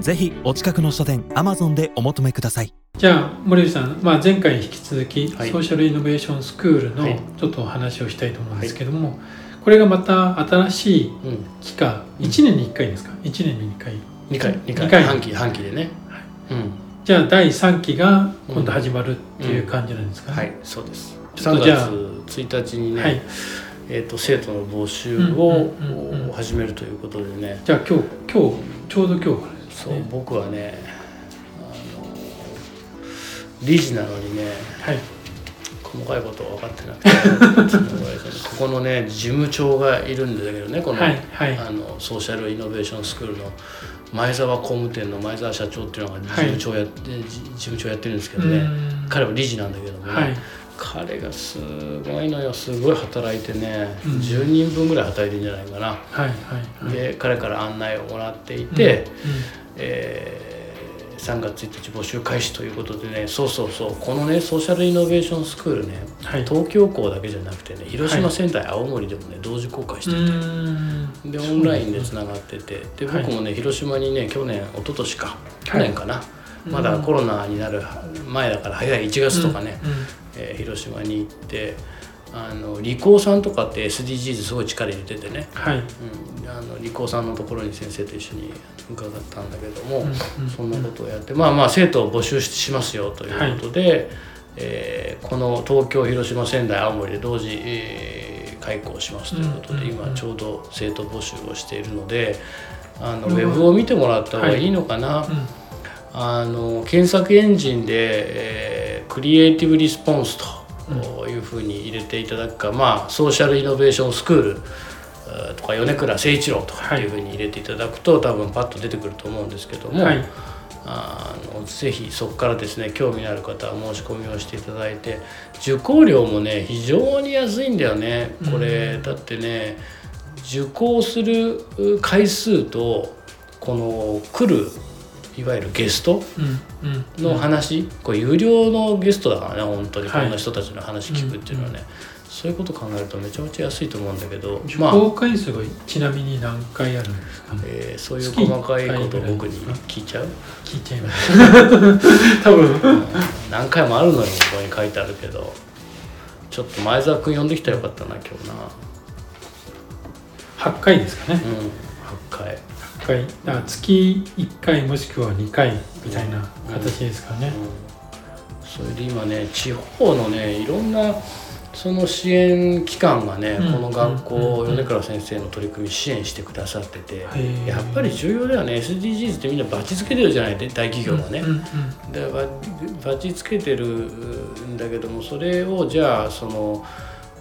ぜひお近くの書店アマゾンでお求めください。じゃあ森部さん、まあ、前回に引き続き、はい。ソーシャルイノベーションスクールのはい。ちょっとお話をしたいと思うんですけども、これがまた新しいうん。期間1年に1回ですか？1年に2回。二回二回。二回。半期半期でね。うん。じゃあ第3期が今度始まるっていう感じなんですかね、はいそうです。3ちょっとじゃあ月1日にね、はい。えー、と生徒の募集うんをうんうんうん。始めるということでね。じゃあ今日今日ちょうど今日からそうね。僕はねあの理事なのにねはい。細かいことは分かってなくて ここのね事務長がいるんだけどねこの,、はいはい。あのソーシャルイノベーションスクールの前澤工務店の前澤社長っていうのが事務長やって、じ事務長やってるんですけどね。うん。彼は理事なんだけどもね、はい。彼がすごいのよ。すごい働いてね、うん。10人分ぐらい働いてるんじゃないかな、はいはいはい。で彼から案内をもらっていて、うんえー3月1日募集開始ということでねそうそうそうこのねソーシャルイノベーションスクールね、はい。東京校だけじゃなくてね広島、仙台青森でもね同時公開してうて、ん。でオンラインでつながっててではい。僕もね広島にね去年一昨年か去年かな、うん。まだコロナになる前だから早い1月とかね、うんうん。えー広島に行ってあの理工さんとかって SDGs すごい力入れててね、はい。うん、あの理工さんのところに先生と一緒に伺ったんだけども、うんうん。そんなことをやってまあまあ生徒を募集ししますよということで、えーこの東京広島仙台青森で同時、えー開校しますということで、今ちょうど生徒募集をしているのであのうんウェブを見てもらった方がいいのかな。うん。あの検索エンジンで、えークリエイティブリスポンスというふうに入れていただくか、まあソーシャルイノベーションスクールえーとか米倉誠一郎とかい。うふうに入れていただくと、多分パッと出てくると思うんですけども、はい。あのぜひそこからですね興味のある方は申し込みをしていただいて受講料もね非常に安いんだよね。これ、だってね受講する回数とこの来るいわゆるゲストうんうん。の話、これ有料のゲストだからね本当にはい。こんな人たちの話聞くっていうのはね、そういうこと考えるとめちゃめちゃ安いと思うんだけど受まあ、講回数がちなみに何回あるんですかね。えーそういう細かいことを僕に聞いちゃう？聞いちゃいます。多分。何回もあるのよここに書いてあるけど。ちょっと前澤君呼んできたらよかったな今日な。8回ですかね。うん。8回。8回だから月1回もしくは2回みたいな形ですからね、それで今ね地方のねいろんなその支援機関がね、うん。この学校、うん米倉先生の取り組み支援してくださってて、へーやっぱり重要だよね。SDGs ってみんなバチつけてるじゃない。大企業がね、うんうんでババチつけてるんだけどもそれをじゃあその、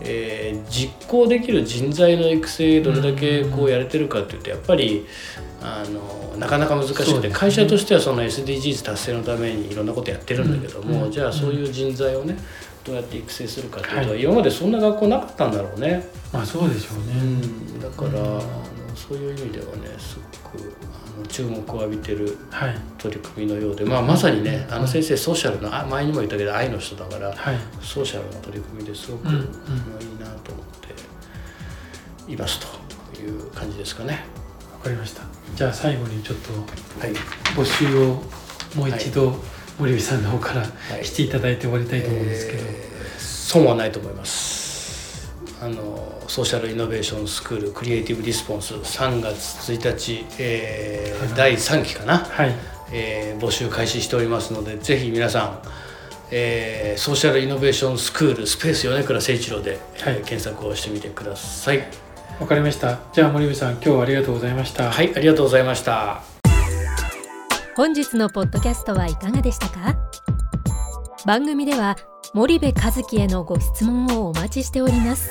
えー実行できる人材の育成どれだけこうやれてるかっていうとやっぱりあのなかなか難しくて、ね。会社としてはその SDGs 達成のためにいろんなことやってるんだけども、うんじゃあそういう人材をねどうやって育成するかっていうと、はい。今までそんな学校なかったんだろうね。まあそうでしょうね、だから、うん。あのそういう意味ではねすごくあの注目を浴びてるはい。取り組みのようで、まあ、まさにねあの先生ソーシャルのあ前にも言ったけど愛の人だからはい。ソーシャルな取り組みですごく、うん。うんいいなと思っていますという感じですかね。わかりました。じゃあ最後にちょっとはい、募集をもう一度森部さんの方からい。していただいて終わりたいと思うんですけど、えー損はないと思いますあのソーシャルイノベーションスクールクリエイティブリスポンス3月1日、えーはい。第3期かな、はい。えー募集開始しておりますのでぜひ皆さん、えーソーシャルイノベーションスクールスペース米倉誠一郎で、えーはい。検索をしてみてください。わかりました。じゃあ森部さん今日はありがとうございました。はいありがとうございました。本日のポッドキャストはいかがでしたか？番組では森部和樹へのご質問をお待ちしております